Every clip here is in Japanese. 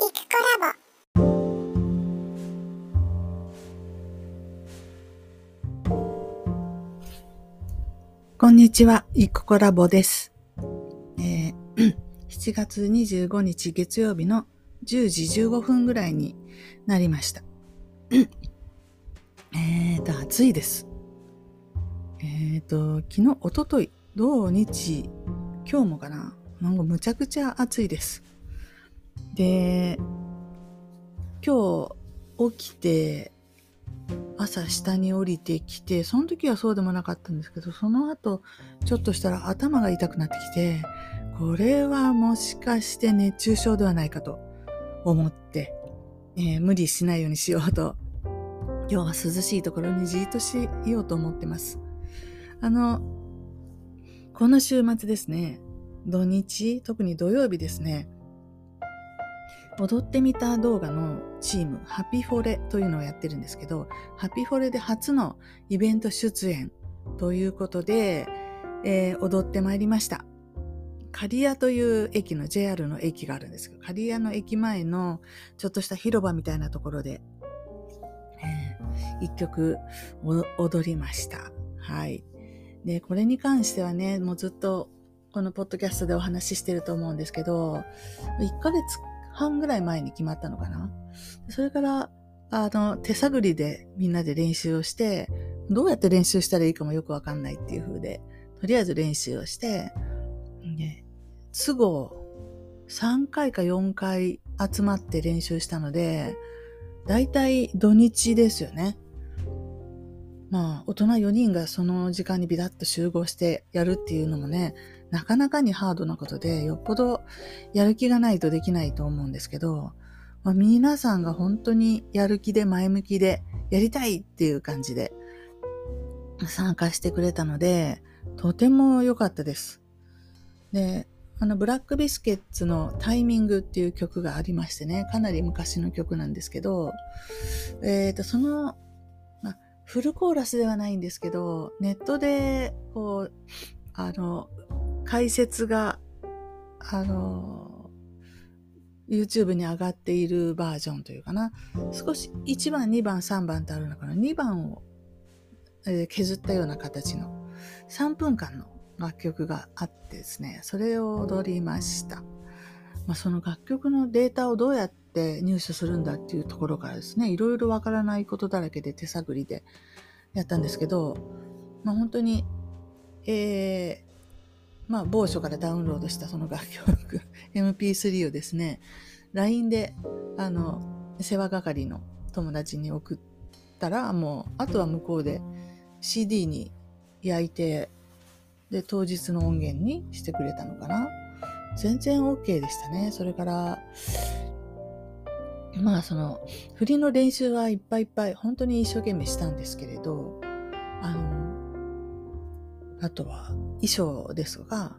イクコラボこんにちは、イクコラボです。えー 7月25日月曜日の10時15分ぐらいになりました。えーと、暑いです。えーと、昨日、おととい、土日、今日もかな？なんかむちゃくちゃ暑いです。で、今日起きて、朝下に降りてきて、その時はそうでもなかったんですけど、その後、ちょっとしたら頭が痛くなってきて、これはもしかして熱中症ではないかと思って、えー無理しないようにしようと、今日は涼しいところにじっとしようと思ってます。あの、この週末ですね、土日、特に土曜日ですね、踊ってみた動画のチーム、ハピフォレというのをやってるんですけど、ハピフォレで初のイベント出演ということで、えー踊ってまいりました。刈谷という駅の JR の駅があるんですけど、刈谷の駅前のちょっとした広場みたいなところで、えー一曲踊りました。はい。で、これに関してはね、もうずっとこのポッドキャストでお話ししてると思うんですけど、1ヶ月半ぐらい前に決まったのかな？それから、あの、手探りでみんなで練習をして、どうやって練習したらいいかもよくわかんないっていう風で、とりあえず練習をして、で、都合3回か4回集まって練習したので、だいたい土日ですよね。まあ、大人4人がその時間にビタッと集合してやるっていうのもね、なかなかにハードなことで、よっぽどやる気がないとできないと思うんですけど、まあ、皆さんが本当にやる気で前向きでやりたいっていう感じで参加してくれたので、とても良かったです。で、あの、ブラックビスケッツのタイミングっていう曲がありましてね、かなり昔の曲なんですけど、えっ、と、その、まあ、フルコーラスではないんですけど、ネットで、こう、あの、解説が、あの、YouTube に上がっているバージョンというかな。少し1番、2番、3番ってある中の。2番を、えー削ったような形の3分間の楽曲があってですね、それを踊りました。まあ、その楽曲のデータをどうやって入手するんだっていうところからですね、いろいろわからないことだらけで手探りでやったんですけど、まあ、本当に、えーまあ、某所からダウンロードしたその楽曲、MP3 をですね、LINE で、あの、世話係の友達に送ったら、もう、あとは向こうで CD に焼いて、で、当日の音源にしてくれたのかな。全然 OK でしたね。それから、まあ、その、振りの練習はいっぱいいっぱい、本当に一生懸命したんですけれど、あの、あとは衣装ですとか、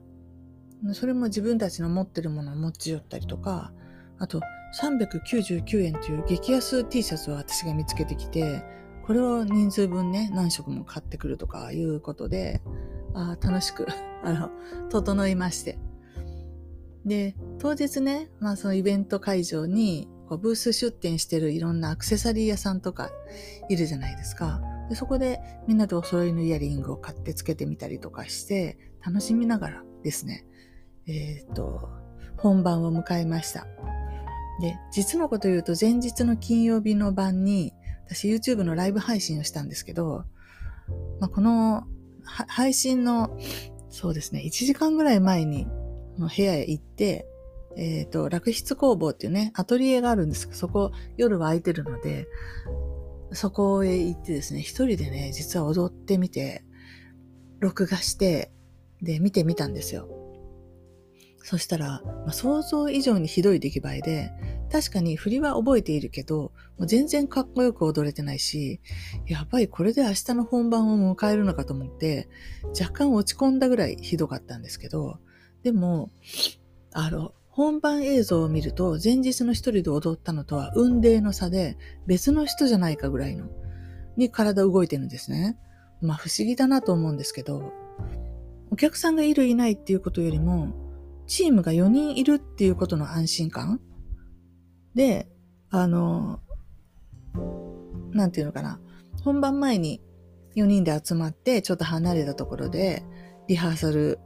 それも自分たちの持ってるものを持ち寄ったりとか、あと399円という激安 T シャツを私が見つけてきて、これを人数分ね、何色も買ってくるとかいうことで、あ楽しく、あの、整いまして。で、当日ね、まあそのイベント会場に、こうブース出店してるいろんなアクセサリー屋さんとかいるじゃないですか。でそこでみんなでお揃いのイヤリングを買ってつけてみたりとかして、楽しみながらですね、えっ、と、本番を迎えました。で、実のこと言うと前日の金曜日の晩に、私 YouTube のライブ配信をしたんですけど、まあ、この配信の、そうですね、1時間ぐらい前にの部屋へ行って、えっ、と、楽筆工房っていうね、アトリエがあるんですけど、そこ夜は空いてるので、そこへ行ってですね、一人でね、実は踊ってみて、録画して、で、見てみたんですよ。そしたら、まあ、想像以上にひどい出来栄えで、確かに振りは覚えているけど、もう全然かっこよく踊れてないし、やっぱりこれで明日の本番を迎えるのかと思って、若干落ち込んだぐらいひどかったんですけど、でも、あの、本番映像を見ると、前日の一人で踊ったのとは運命の差で、別の人じゃないかぐらいの、に体動いてるんですね。まあ不思議だなと思うんですけど、お客さんがいるいないっていうことよりも、チームが4人いるっていうことの安心感で、あの、なんていうのかな。本番前に4人で集まって、ちょっと離れたところで、リハーサル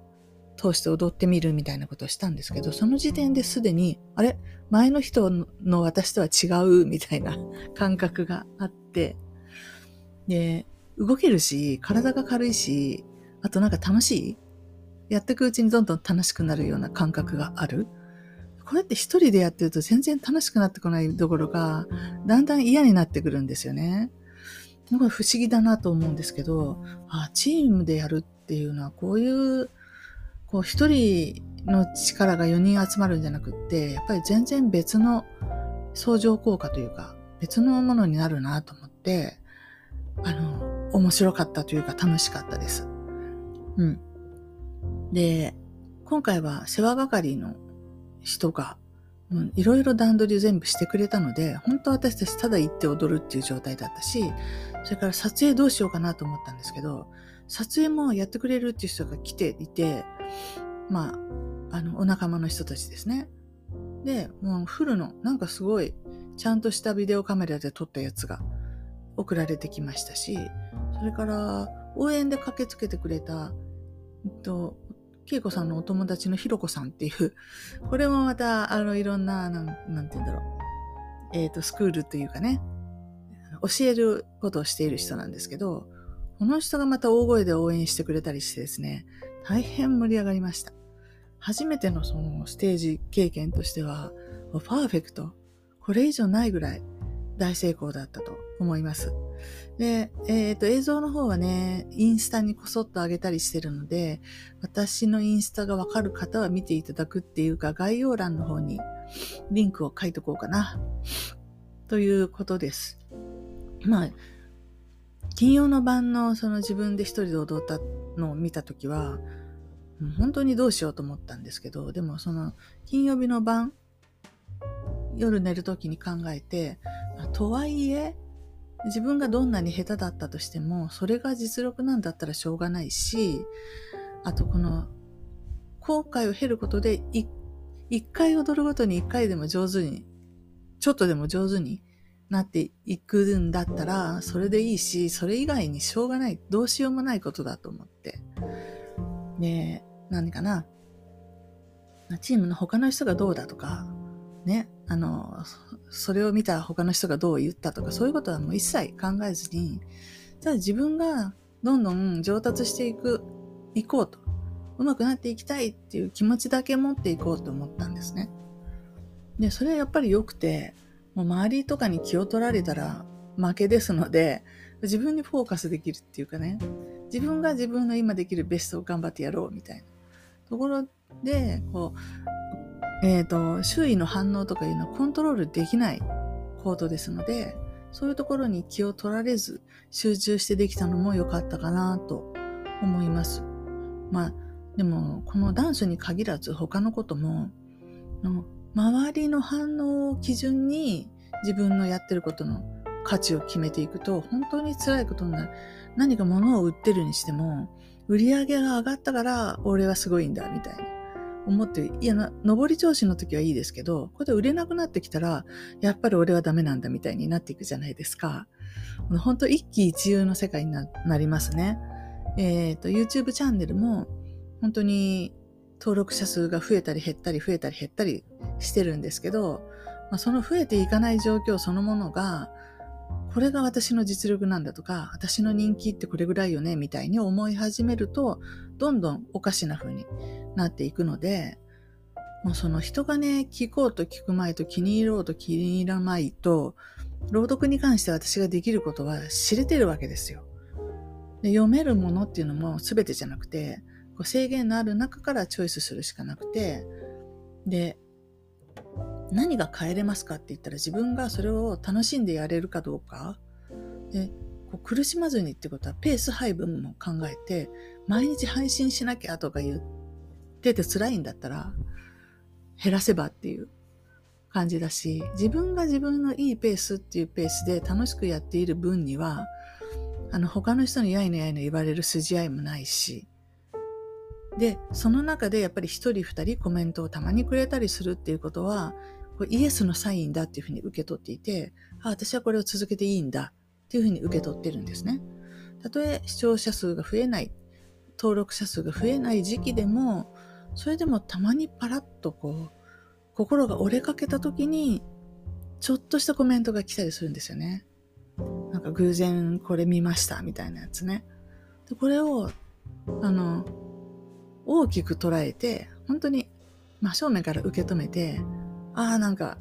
通して踊ってみるみたいなことをしたんですけど、その時点ですでに、あれ？前の人の私とは違うみたいな感覚があって、で、動けるし、体が軽いし、あとなんか楽しい？やっていくうちにどんどん楽しくなるような感覚がある。これって一人でやってると全然楽しくなってこないところが、だんだん嫌になってくるんですよね。なんか不思議だなと思うんですけど、あ、チームでやるっていうのはこういう、こう一人の力が4人集まるんじゃなくって、やっぱり全然別の相乗効果というか、別のものになるなと思って、あの、面白かったというか楽しかったです。うん。で、今回は世話係の人が、いろいろ段取り全部してくれたので、本当私たちただ行って踊るっていう状態だったし、それから撮影どうしようかなと思ったんですけど、撮影もやってくれるっていう人が来ていて、まあ、あの、お仲間の人たちですね。で、もうフルの、なんかすごい、ちゃんとしたビデオカメラで撮ったやつが送られてきましたし、それから応援で駆けつけてくれた、えっと、恵子さんのお友達のひろこさんっていう、これもまた、あの、いろんな、なん、なんて言うんだろう。えっ、ー、と、スクールというかね、教えることをしている人なんですけど、この人がまた大声で応援してくれたりしてですね、大変盛り上がりました。初めてのそのステージ経験としては、パーフェクト。これ以上ないぐらい大成功だったと思います。で、えっ、ー、と、映像の方はね、インスタにこそっと上げたりしてるので、私のインスタがわかる方は見ていただくっていうか、概要欄の方にリンクを書いとこうかな。ということです。まあ、金曜の晩のその自分で一人で踊ったのを見たときは、本当にどうしようと思ったんですけど、でもその金曜日の晩、夜寝るときに考えて、とはいえ、自分がどんなに下手だったとしても、それが実力なんだったらしょうがないし、あとこの、後悔を経ることで、一回踊るごとに一回でも上手に、ちょっとでも上手になっていくんだったら、それでいいし、それ以外にしょうがない、どうしようもないことだと思って。で、何かな？チームの他の人がどうだとか、ね、あの、それを見た他の人がどう言ったとか、そういうことはもう一切考えずに、ただ自分がどんどん上達していく、いこうと、上手くなっていきたいっていう気持ちだけ持っていこうと思ったんですね。で、それはやっぱり良くて、もう周りとかに気を取られたら負けですので、自分にフォーカスできるっていうかね、自分が自分の今できるベストを頑張ってやろうみたいなところで、こう、えっ、ー、と、周囲の反応とかいうのはコントロールできない行動ですので、そういうところに気を取られず集中してできたのも良かったかなと思います。まあ、でも、このダンスに限らず他のことも、周りの反応を基準に自分のやってることの価値を決めていくと本当に辛いことになる。何か物を売ってるにしても、売り上げが上がったから俺はすごいんだみたいな。思って、いや、上り調子の時はいいですけど、これで売れなくなってきたら、やっぱり俺はダメなんだみたいになっていくじゃないですか。本当一喜一憂の世界になりますね。えっ、ー、と、YouTube チャンネルも、本当に登録者数が増えたり減ったり増えたり減ったりしてるんですけど、まあ、その増えていかない状況そのものが、これが私の実力なんだとか、私の人気ってこれぐらいよね、みたいに思い始めると、どんどんおかしな風になっていくので、もうその人がね、聞こうと聞くまいと気に入ろうと気に入らないと、朗読に関して私ができることは知れてるわけですよ。で読めるものっていうのも全てじゃなくて、こう制限のある中からチョイスするしかなくて、で、何が変えれますかって言ったら自分がそれを楽しんでやれるかどうか。でこう苦しまずにってことはペース配分も考えて、毎日配信しなきゃとか言ってて辛いんだったら、減らせばっていう感じだし、自分が自分のいいペースっていうペースで楽しくやっている分には、あの他の人にやいのやいの言われる筋合いもないし、で、その中でやっぱり一人二人コメントをたまにくれたりするっていうことは、イエスのサインだっていうふうに受け取っていて、あ、私はこれを続けていいんだっていうふうに受け取ってるんですね。たとえ視聴者数が増えない、登録者数が増えない時期でも、それでもたまにパラッとこう、心が折れかけた時に、ちょっとしたコメントが来たりするんですよね。なんか偶然これ見ましたみたいなやつね。で、これを、あの、大きく捉えて、本当に真正面から受け止めて、ああ、なんか、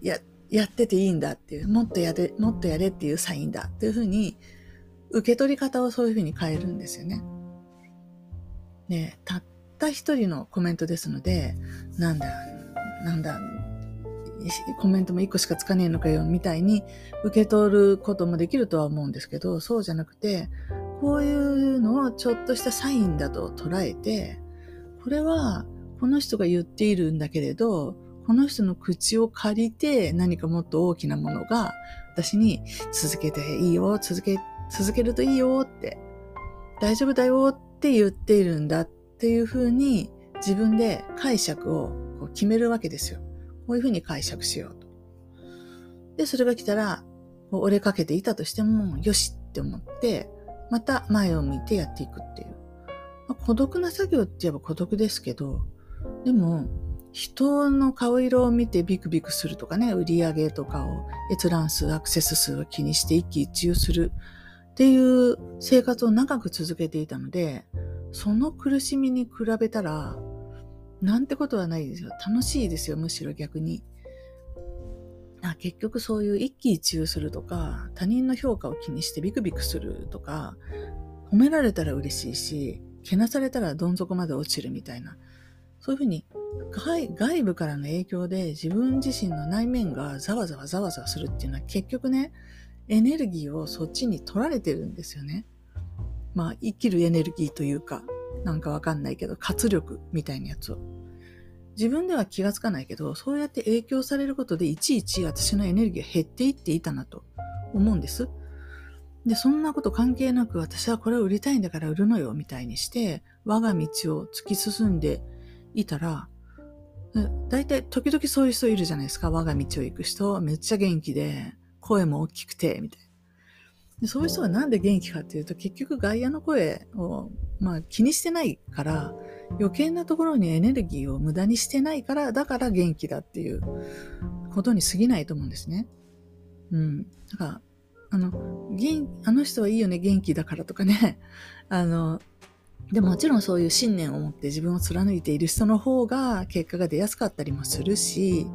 や、やってていいんだっていう、もっとやれ、もっとやれっていうサインだっていうふうに、受け取り方をそういうふうに変えるんですよね。で、たった一人のコメントですので、なんだ、なんだ、コメントも一個しかつかねえのかよ、みたいに受け取ることもできるとは思うんですけど、そうじゃなくて、こういうのをちょっとしたサインだと捉えて、これはこの人が言っているんだけれど、この人の口を借りて何かもっと大きなものが私に続けていいよ、続け、続けるといいよって、大丈夫だよって言っているんだっていうふうに自分で解釈をこう決めるわけですよ。こういうふうに解釈しようと。で、それが来たら、折れかけていたとしても、よしって思って、また前を向いてやっていくっていう。まあ、孤独な作業って言えば孤独ですけど、でも、人の顔色を見てビクビクするとかね、売り上げとかを、閲覧数、アクセス数を気にして一喜一憂するっていう生活を長く続けていたので、その苦しみに比べたら、なんてことはないですよ。楽しいですよ、むしろ逆に。結局そういう一喜一憂するとか、他人の評価を気にしてビクビクするとか、褒められたら嬉しいし、けなされたらどん底まで落ちるみたいな。そういうふうに外外部からの影響で自分自身の内面がざわざわざわざわするっていうのは結局ね、エネルギーをそっちに取られてるんですよね。まあ生きるエネルギーというか、なんかわかんないけど、活力みたいなやつを。自分では気がつかないけど、そうやって影響されることでいちいち私のエネルギーが減っていっていたなと思うんです。で、そんなこと関係なく私はこれを売りたいんだから売るのよみたいにして、我が道を突き進んでいたら、大体時々そういう人いるじゃないですか。我が道を行く人、めっちゃ元気で、声も大きくて、みたいな。でそういう人がなんで元気かっていうと、結局外野の声を、まあ、気にしてないから、余計なところにエネルギーを無駄にしてないから、だから元気だっていうことに過ぎないと思うんですね。うん。だから、あの、元、あの人はいいよね、元気だからとかね。あの、でももちろんそういう信念を持って自分を貫いている人の方が結果が出やすかったりもするし、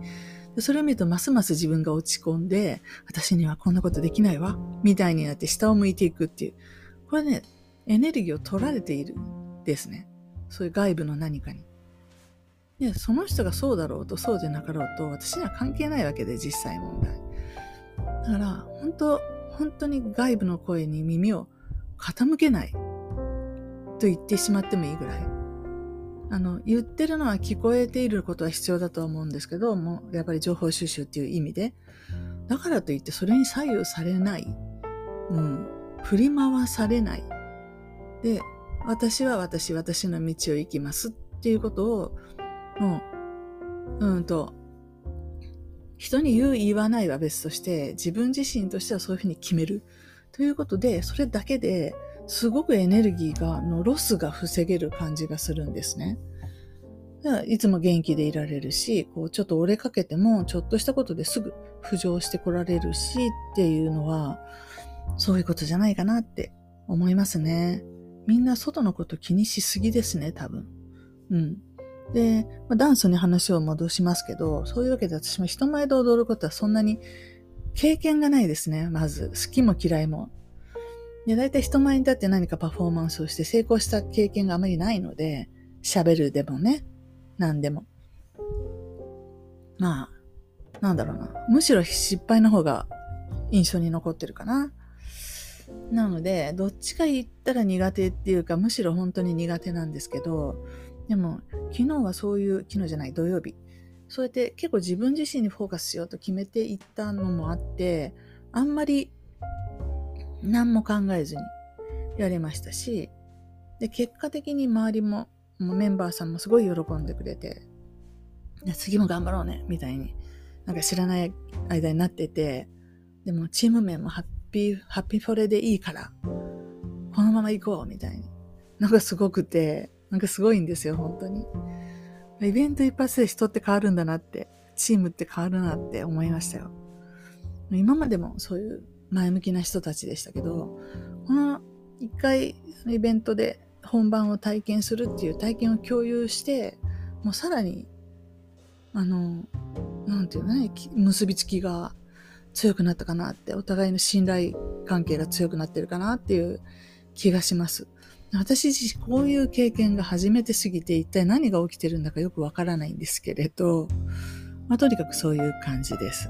それを見るとますます自分が落ち込んで、私にはこんなことできないわ、みたいになって下を向いていくっていう。これね、エネルギーを取られているですね。そういう外部の何かに。で、その人がそうだろうとそうじゃなかろうと私には関係ないわけで実際問題。だから、本当本当に外部の声に耳を傾けないと言ってしまってもいいぐらい。あの、言ってるのは聞こえていることは必要だと思うんですけど、もうやっぱり情報収集っていう意味で。だからといってそれに左右されない。うん。振り回されない。で、私は私、私の道を行きますっていうことを、もう、うんと、人に言う言わないは別として、自分自身としてはそういうふうに決める。ということで、それだけですごくエネルギーが、のロスが防げる感じがするんですね。いつも元気でいられるし、こうちょっと折れかけても、ちょっとしたことですぐ浮上してこられるしっていうのは、そういうことじゃないかなって思いますね。みんな外のこと気にしすぎですね、多分。うん。で、まあ、ダンスに話を戻しますけど、そういうわけで私も人前で踊ることはそんなに経験がないですね、まず。好きも嫌いも。で、大体人前に立って何かパフォーマンスをして成功した経験があまりないので、喋るでもね、何でも。まあ、なんだろうな。むしろ失敗の方が印象に残ってるかな。なので、どっちか言ったら苦手っていうか、むしろ本当に苦手なんですけど、でも、昨日はそういう、昨日じゃない、土曜日。そうやって結構自分自身にフォーカスしようと決めていったのもあって、あんまり何も考えずにやれましたし、で、結果的に周りも、メンバーさんもすごい喜んでくれて、次も頑張ろうね、みたいに、なんか知らない間になってて、でもチーム名もハッピー、ハッピーフォレでいいから、このまま行こう、みたいに。なんかすごくて、なんかすごいんですよ、本当に。イベント一発で人って変わるんだなって、チームって変わるなって思いましたよ。今までもそういう前向きな人たちでしたけど、この一回イベントで本番を体験するっていう体験を共有して、もうさらに、あの、なんていうのね、結びつきが強くなったかなって、お互いの信頼関係が強くなってるかなっていう気がします。私自身こういう経験が初めてすぎて一体何が起きてるんだかよくわからないんですけれど、まあ、とにかくそういう感じです。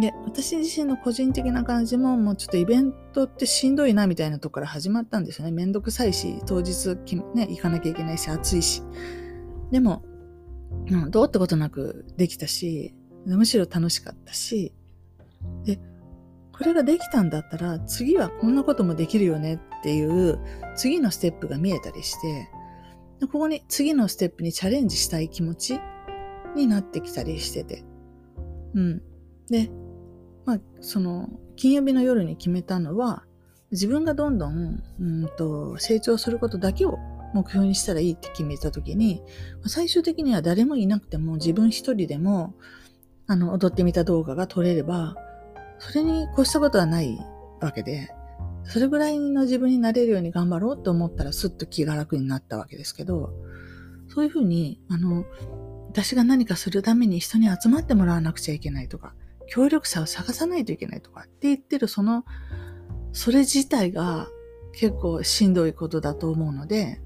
で、私自身の個人的な感じも、もうちょっとイベントってしんどいなみたいなとこから始まったんですよね。めんどくさいし、当日ね、行かなきゃいけないし、暑いし。でも、うん、どうってことなくできたし、むしろ楽しかったし、で、これができたんだったら、次はこんなこともできるよねっていう、次のステップが見えたりして、でここに次のステップにチャレンジしたい気持ちになってきたりしてて。うん。で、まあ、その、金曜日の夜に決めたのは、自分がどんどん、うんと、成長することだけを目標にしたらいいって決めたときに、最終的には誰もいなくても自分一人でも、あの、踊ってみた動画が撮れれば、それに越したことはないわけで、それぐらいの自分になれるように頑張ろうと思ったらすっと気が楽になったわけですけど、そういうふうに、あの、私が何かするために人に集まってもらわなくちゃいけないとか、協力者を探さないといけないとかって言ってるその、それ自体が結構しんどいことだと思うので、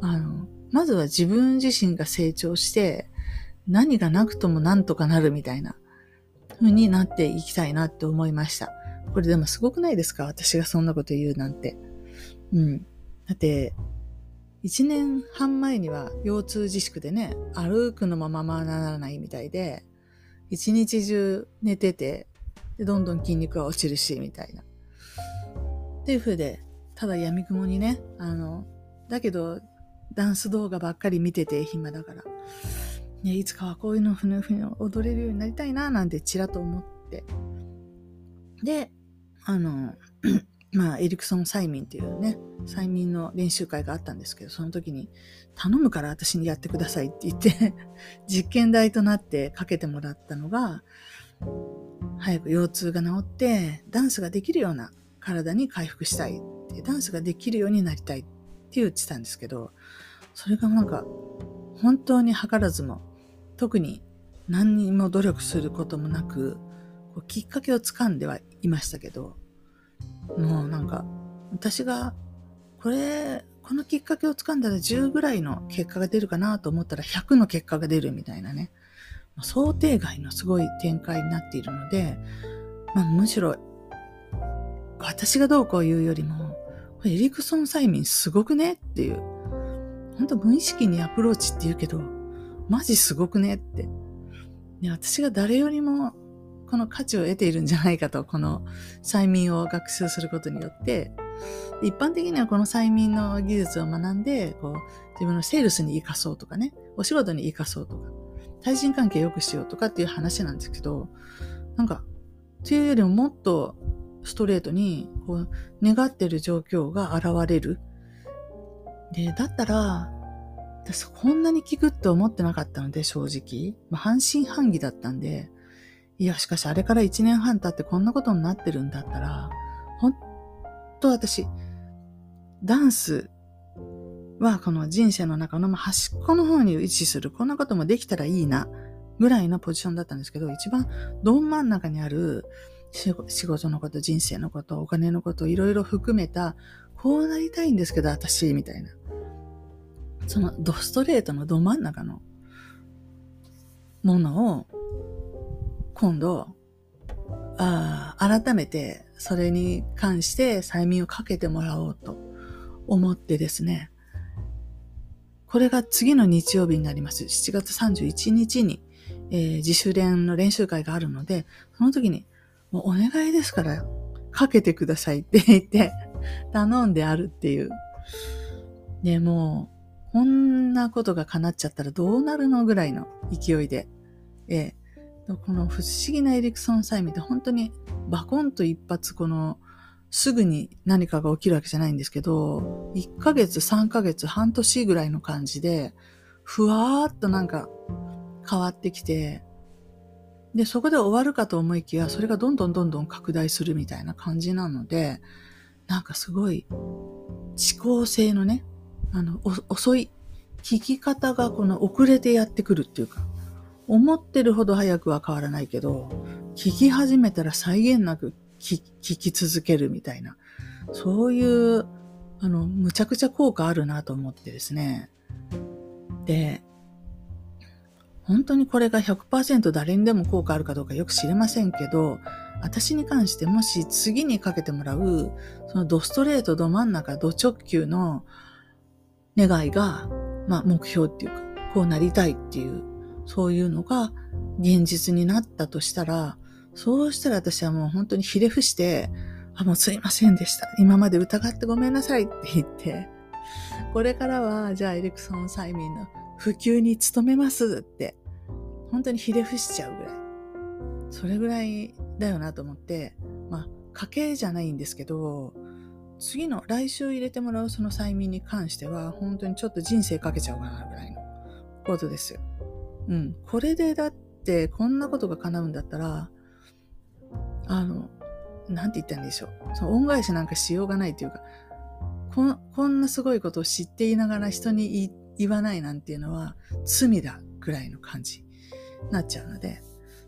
あの、まずは自分自身が成長して、何がなくともなんとかなるみたいな風になっていきたいなって思いました。これでもすごくないですか？私がそんなこと言うなんて。うん。だって、一年半前には腰痛自粛でね、歩くのもままならないみたいで、一日中寝てて、で、どんどん筋肉が落ちるし、みたいな。っていう風で、ただ闇雲にね、あの、だけど、ダンス動画ばっかり見てて暇だから、ね、いつかはこういうのふぬふぬ踊れるようになりたいな、なんてちらっと思って。で、あの、まあ、エリクソン催眠っていうね、催眠の練習会があったんですけど、その時に、頼むから私にやってくださいって言って 実験台となってかけてもらったのが、早く腰痛が治って、ダンスができるような体に回復したいって、ダンスができるようになりたいって言ってたんですけど、それがなんか、本当に図らずも、特に何にも努力することもなく、こうきっかけをつかんではいましたけど、もうなんか、私が、これ、このきっかけをつかんだら10ぐらいの結果が出るかなと思ったら100の結果が出るみたいなね。想定外のすごい展開になっているので、まあ、むしろ、私がどうこう言うよりも、エリクソン催眠すごくねっていう。本当無意識にアプローチって言うけど、マジすごくねって。で私が誰よりもこの価値を得ているんじゃないかと、この催眠を学習することによって、一般的にはこの催眠の技術を学んで、こう、自分のセールスに活かそうとかね、お仕事に活かそうとか、対人関係良くしようとかっていう話なんですけど、なんか、っていうよりももっとストレートに、こう、願ってる状況が現れる。で、だったら、私こんなに効くって思ってなかったので、正直。まあ、半信半疑だったんで、いや、しかしあれから1年半経ってこんなことになってるんだったら、ほんと私、ダンスはこの人生の中の端っこの方に位置する、こんなこともできたらいいな、ぐらいのポジションだったんですけど、一番ど真ん中にある仕事のこと、人生のこと、お金のこと、いろいろ含めた、こうなりたいんですけど、私、みたいな。そのドストレートのど真ん中のものを今度、あ改めてそれに関して催眠をかけてもらおうと思ってですね、これが次の日曜日になります。7月31日に、えー、自主練の練習会があるので、その時に、もうお願いですから、かけてくださいって言って、頼んであるっていう。で、も、こんなことが叶っちゃったらどうなるのぐらいの勢いで、ええ、この不思議なエリクソン催眠って本当にバコンと一発このすぐに何かが起きるわけじゃないんですけど、1ヶ月、3ヶ月、半年ぐらいの感じで、ふわーっとなんか変わってきて、で、そこで終わるかと思いきや、それがどんどんどんどん拡大するみたいな感じなので、なんかすごい、思考性のね、あの、遅い、聞き方がこの遅れてやってくるっていうか、思ってるほど早くは変わらないけど、聞き始めたら際限なく聞き続けるみたいな、そういう、あの、むちゃくちゃ効果あるなと思ってですね。で、本当にこれが100%誰にでも効果あるかどうかよく知れませんけど、私に関してもし次にかけてもらう、そのドストレート、ど真ん中、ド直球の願いが、まあ目標っていうか、こうなりたいっていう、そういうのが現実になったとしたら、そうしたら私はもう本当にひれ伏して、あ、もうすいませんでした。今まで疑ってごめんなさいって言って、これからは、じゃあエリクソン催眠の普及に努めますって、本当にひれ伏しちゃうぐらい。それぐらいだよなと思って、まあ、家計じゃないんですけど、次の来週入れてもらうその催眠に関しては、本当にちょっと人生かけちゃうかなぐらいのことですよ。うん。これでだってこんなことが叶うんだったら、あの、なんて言ったんでしょう。その恩返しなんかしようがないというか、ここんなすごいことを知っていながら人に言わないなんていうのは罪だぐらいの感じになっちゃうので、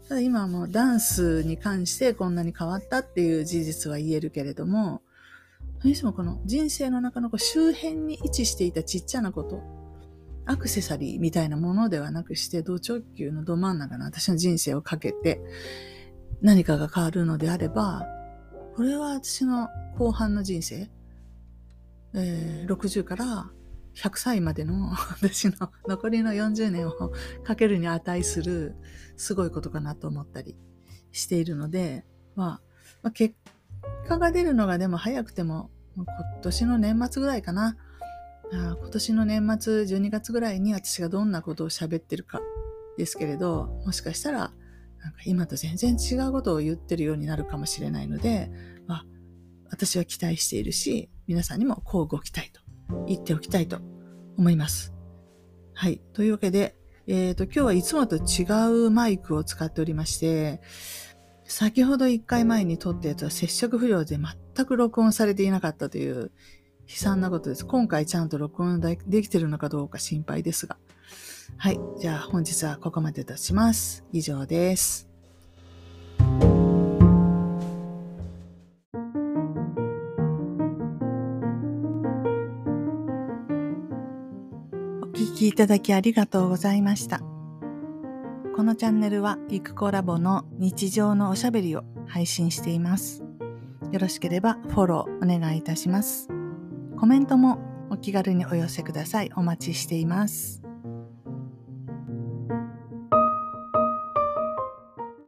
ただ今はもうダンスに関してこんなに変わったっていう事実は言えるけれども、それにしてもこの人生の中のこう周辺に位置していたちっちゃなこと、アクセサリーみたいなものではなくして、同直球のど真ん中の私の人生をかけて、何かが変わるのであれば、これは私の後半の人生、えー、60から100歳までの 私の残りの40年をかけるに値するすごいことかなと思ったりしているので、まあ、まあ、結果が出るのがでも早くても今年の年末ぐらいかな。今年の年末12月ぐらいに私がどんなことを喋ってるかですけれど、もしかしたらなんか今と全然違うことを言ってるようになるかもしれないので、まあ、私は期待しているし、皆さんにもこうご期待と言っておきたいと思います。はい。というわけで、えっ、ー、と、今日はいつもと違うマイクを使っておりまして、先ほど1回前に撮ったやつは接触不良で全く録音されていなかったという悲惨なことです。今回ちゃんと録音できてるのかどうか心配ですが。はい。じゃあ本日はここまでとします。以上です。お聞きいただきありがとうございました。このチャンネルはゆくコラボの日常のおしゃべりを配信しています。よろしければフォローお願いいたします。コメントもお気軽にお寄せください。お待ちしています。